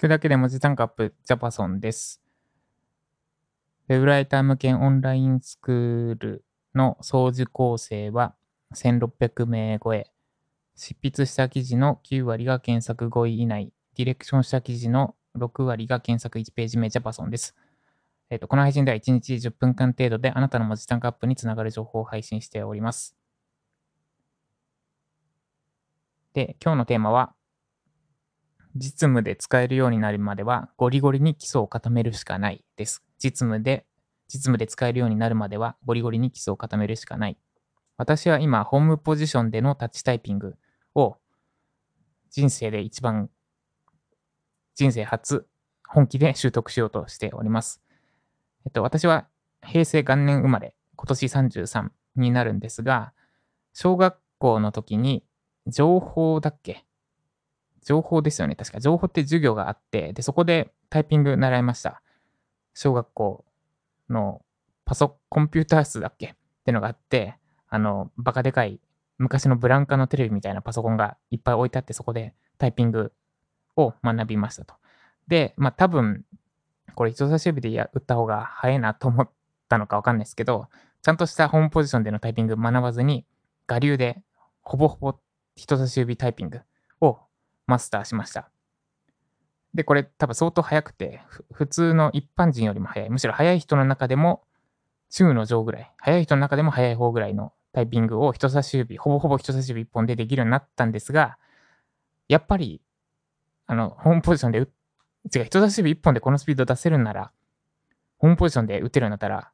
聞くだけで文字単価アップ、ジャパソンです。ウェブライター向けオンラインスクールの総受講生は1600名超え。執筆した記事の9割が検索5位以内。ディレクションした記事の6割が検索1ページ目ジャパソンです。えっ、と、この配信では1日10分間程度であなたの文字単価アップにつながる情報を配信しております。で、今日のテーマは、実務で使えるようになるまではゴリゴリに基礎を固めるしかないです。実務で、実務で使えるようになるまではゴリゴリに基礎を固めるしかない。私は今、ホームポジションでのタッチタイピングを人生で一番、人生初、本気で習得しようとしております。えっと、私は平成元年生まれ、今年33になるんですが、小学校の時に情報だっけ？情報ですよね。確か。情報って授業があって、で、そこでタイピング習いました。小学校のパソコンピューター室だっけ？ってのがあって、あの、バカでかい昔のブランカのテレビみたいなパソコンがいっぱい置いてあって、そこでタイピングを学びましたと。で、まあ多分、これ人差し指で打った方が早いなと思ったのかわかんないですけど、ちゃんとしたホームポジションでのタイピング学ばずに、我流でほぼほぼ人差し指タイピングマスターしました。で、これ多分相当早くて、普通の一般人よりも早い。むしろ早い人の中でも中の上ぐらい。早い人の中でも早い方ぐらいのタイピングを人差し指、ほぼほぼ人差し指一本でできるようになったんですが、やっぱり、あの、ホームポジションで違う、人差し指一本でこのスピード出せるなら、ホームポジションで打てるようになったら、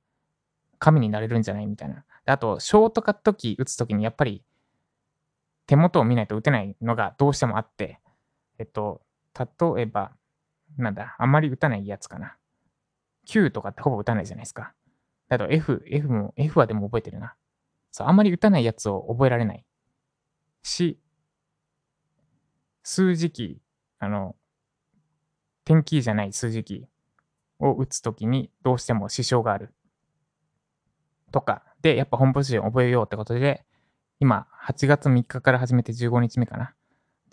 神になれるんじゃないみたいな。あと、ショートカットキー打つときにやっぱり手元を見ないと打てないのがどうしてもあって、えっと、例えば、なんだ、あんまり打たないやつかな。Q とかってほぼ打たないじゃないですか。あと F、F も、F はでも覚えてるな。そう、あんまり打たないやつを覚えられない。し、数字キー、あの、点キーじゃない数字キーを打つときにどうしても支障がある。とか、で、やっぱ本ポジション覚えようってことで、今、8月3日から始めて15日目かな。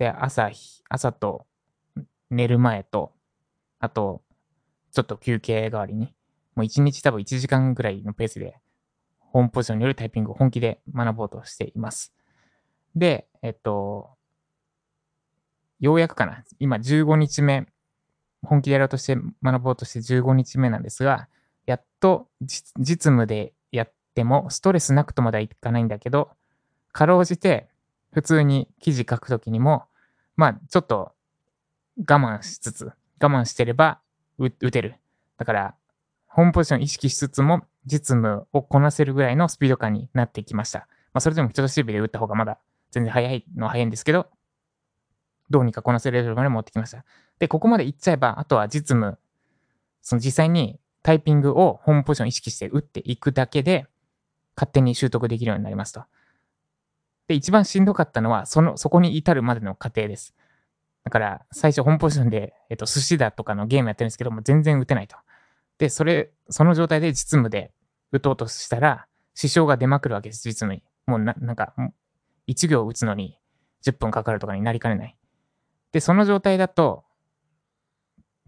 で、朝、朝と寝る前と、あと、ちょっと休憩代わりに、もう1日多分1時間ぐらいのペースで、ホームポジションによるタイピングを本気で学ぼうとしています。で、えっと、ようやくかな。今15日目、本気でやろうとして学ぼうとして15日目なんですが、やっと実務でやってもストレスなくとまではいかないんだけど、かろうじて普通に記事書くときにも、まあ、ちょっと我慢しつつ、我慢してれば打てる。だから、ホームポジション意識しつつも、実務をこなせるぐらいのスピード感になってきました。まあ、それでも人差し指で打った方がまだ全然早いのは早いんですけど、どうにかこなせるレベルまで持ってきました。で、ここまで行っちゃえば、あとは実務、その実際にタイピングをホームポジション意識して打っていくだけで、勝手に習得できるようになりますと。で、一番しんどかったのは、その、そこに至るまでの過程です。だから、最初、本ポジションで、えっと、寿司だとかのゲームやってるんですけども、全然打てないと。で、それ、その状態で実務で打とうとしたら、支障が出まくるわけです、実務に。もうな、なんか、1行打つのに10分かかるとかになりかねない。で、その状態だと、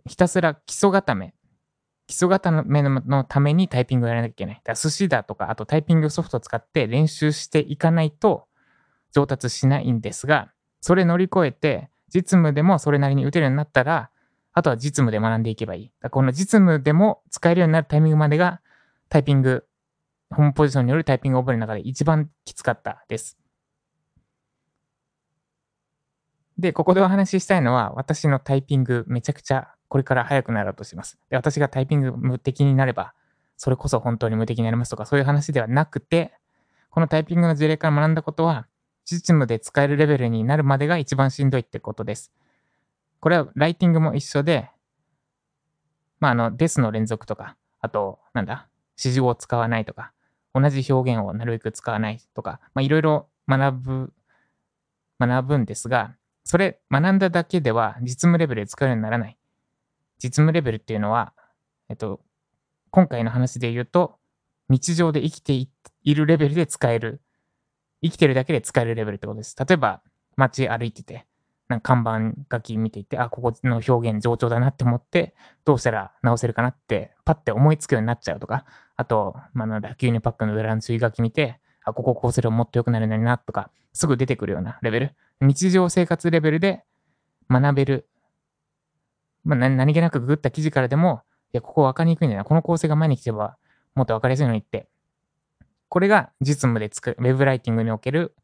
ひたすら基礎固め、基礎固めのためにタイピングをやらなきゃいけない。だから寿司だとか、あとタイピングソフトを使って練習していかないと上達しないんですが、それ乗り越えて、実務でもそれなりに打てるようになったら、あとは実務で学んでいけばいい。だこの実務でも使えるようになるタイミングまでが、タイピング、ホームポジションによるタイピングを覚える中で一番きつかったです。で、ここでお話ししたいのは、私のタイピングめちゃくちゃこれから速くなろうとします。で、私がタイピング無敵になれば、それこそ本当に無敵になりますとか、そういう話ではなくて、このタイピングの事例から学んだことは、実務で使えるレベルになるまでが一番しんどいってことです。これはライティングも一緒で、まあ、あの、ですの連続とか、あと、なんだ、指示語を使わないとか、同じ表現をなるべく使わないとか、まあ、いろいろ学ぶ、学ぶんですが、それ学んだだけでは実務レベルで使えるようにならない。実務レベルっていうのは、えっと、今回の話で言うと、日常で生きているレベルで使える。生きてるだけで使えるレベルってことです。例えば、街歩いてて、なんか看板書き見ていて、あ、ここの表現上調だなって思って、どうしたら直せるかなって、パッて思いつくようになっちゃうとか、あと、まあ、なんだ、牛乳パックの裏の注意書き見て、あ、こここうすればもっと良くなるのになとか、すぐ出てくるようなレベル。日常生活レベルで学べる。まあ、何気なくググった記事からでも、いや、ここ分かりにくいんだな。この構成が前に来てば、もっと分かりやすいのにって。これが実務で作る、ウェブライティングにおける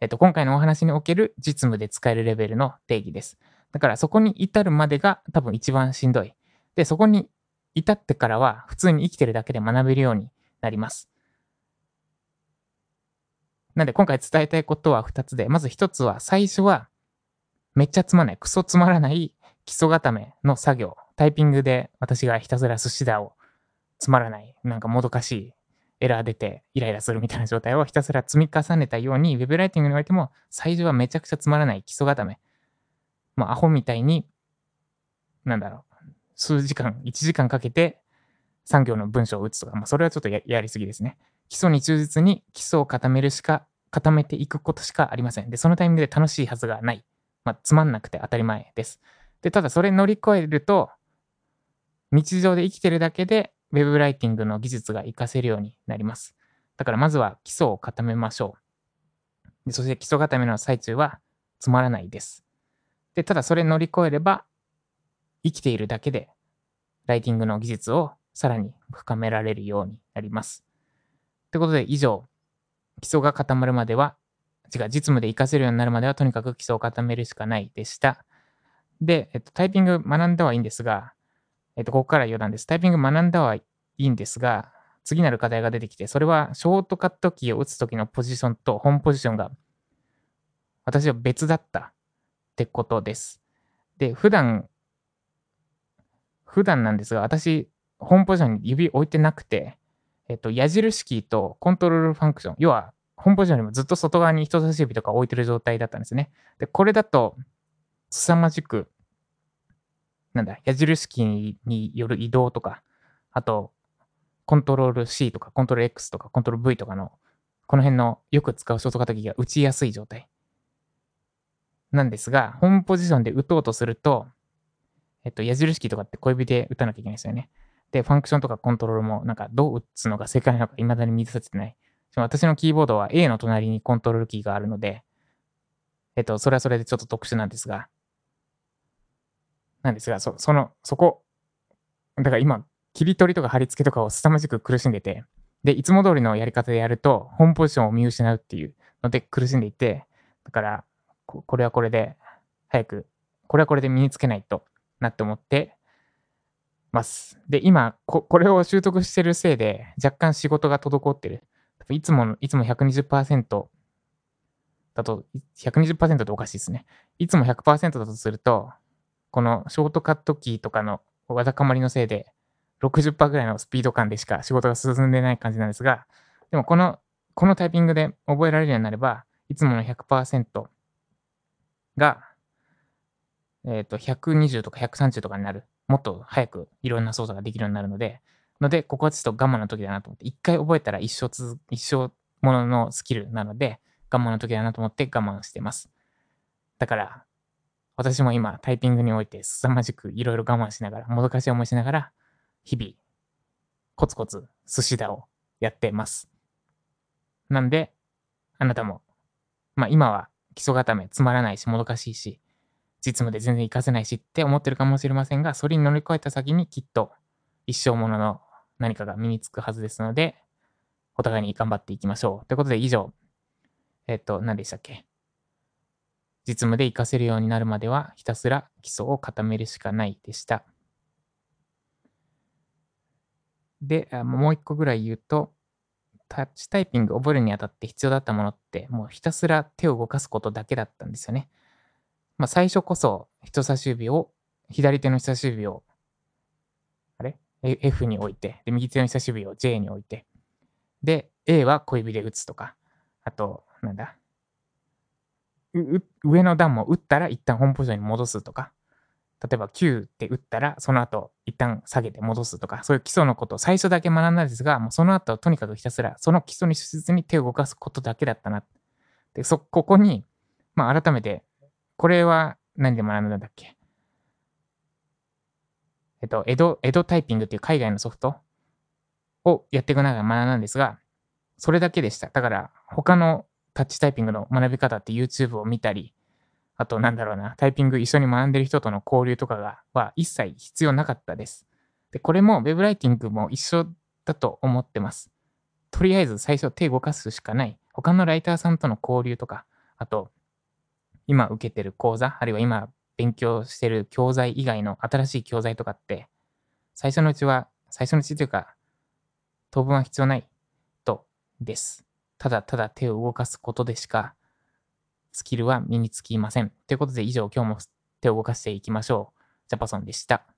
えっと、今回のお話における実務で使えるレベルの定義です。だからそこに至るまでが多分一番しんどい。で、そこに至ってからは普通に生きてるだけで学べるようになります。なんで今回伝えたいことは2つで、まず1つは最初はめっちゃつまない、クソつまらない基礎固めの作業。タイピングで私がひたすら寿司だをつまらない、なんかもどかしいエラー出てイライラするみたいな状態をひたすら積み重ねたように、ウェブライティングにおいても最初はめちゃくちゃつまらない基礎固め。まあ、アホみたいに、なんだろう、数時間、1時間かけて産業の文章を打つとか、まあ、それはちょっとやりすぎですね。基礎に忠実に基礎を固めるしか、固めていくことしかありません。で、そのタイミングで楽しいはずがない。まあ、つまんなくて当たり前です。で、ただそれ乗り越えると、日常で生きてるだけでウェブライティングの技術が活かせるようになります。だからまずは基礎を固めましょう。そして基礎固めの最中はつまらないです。で、ただそれ乗り越えれば生きているだけでライティングの技術をさらに深められるようになります。ということで以上、基礎が固まるまでは、違う、実務で活かせるようになるまではとにかく基礎を固めるしかないでした。で、えっと、タイピング学んだはいいんですが、えっと、ここから余談です。タイピング学んだはいいんですが、次なる課題が出てきて、それはショートカットキーを打つときのポジションと本ポジションが私は別だったってことです。で、普段、普段なんですが、私、本ポジションに指置いてなくて、えっと、矢印キーとコントロールファンクション、要は、本ポジションよりもずっと外側に人差し指とか置いてる状態だったんですね。で、これだと、凄まじくなんだ、矢印キーによる移動とか、あと、コントロール C とか、コントロール X とか、コントロール V とかの、この辺のよく使うショートカットキーが打ちやすい状態。なんですが、ホームポジションで打とうとすると、えっと、矢印キーとかって小指で打たなきゃいけないですよね。で、ファンクションとかコントロールも、なんかどう打つのが正解なのか未だに見出せてない。私のキーボードは A の隣にコントロールキーがあるので、えっと、それはそれでちょっと特殊なんですが、なんですが、そその、そこ、だから今、切り取りとか貼り付けとかを凄まじく苦しんでて、で、いつも通りのやり方でやると、ホームポジションを見失うっていうので苦しんでいて、だから、これはこれで、早く、これはこれで身につけないとなって思ってます。で、今こ、これを習得してるせいで、若干仕事が滞ってる。いつも、いつも120%だと、120%っておかしいですね。いつも100%だとすると、このショートカットキーとかのわだかまりのせいで、60%ぐらいのスピード感でしか仕事が進んでない感じなんですが、でもこの、このタイピングで覚えられるようになれば、いつもの100%が、えっ、ー、と、120とか130とかになる。もっと早くいろんな操作ができるようになるので、ので、ここはちょっと我慢の時だなと思って、一回覚えたら一生つ、一生もののスキルなので、我慢の時だなと思って我慢してます。だから、私も今、タイピングにおいて凄まじくいろいろ我慢しながら、もどかしい思いしながら、日々、コツコツ寿司だをやってます。なんで、あなたも、まあ今は基礎固めつまらないし、もどかしいし、実務で全然活かせないしって思ってるかもしれませんが、それに乗り越えた先にきっと一生ものの何かが身につくはずですので、お互いに頑張っていきましょう。ということで以上、えっと、何でしたっけ？実務で活かせるようになるまではひたすら基礎を固めるしかないでした。で、もう一個ぐらい言うと、タッチタイピング覚えるにあたって必要だったものって、もうひたすら手を動かすことだけだったんですよね。まあ、最初こそ人差し指を、左手の人差し指を、あれ ?F に置いて、で、右手の人差し指を J に置いて、で、A は小指で打つとか、あと、なんだ、上の段も打ったら一旦本ポジションに戻すとか、例えば9って打ったらその後一旦下げて戻すとか、そういう基礎のことを最初だけ学んだんですが、もうその後とにかくひたすらその基礎に忠実に手を動かすことだけだったな。で、そ、ここに、まあ改めて、これは何で学んだんだっけ？えっと、エド、エドタイピングっていう海外のソフトをやっていく中で学んだんですが、それだけでした。だから、他のタッチタイピングの学び方って YouTube を見たり、あと、なんだろうな、タイピング一緒に学んでる人との交流とかが、は一切必要なかったです。で、これも Web ライティングも一緒だと思ってます。とりあえず最初手動かすしかない。他のライターさんとの交流とか、あと、今受けてる講座、あるいは今勉強してる教材以外の新しい教材とかって、最初のうちは、最初のうちというか、当分は必要ないとです。ただただ手を動かすことでしか、スキルは身につきません。ということで以上、今日も手を動かしていきましょう。ジャパソンでした。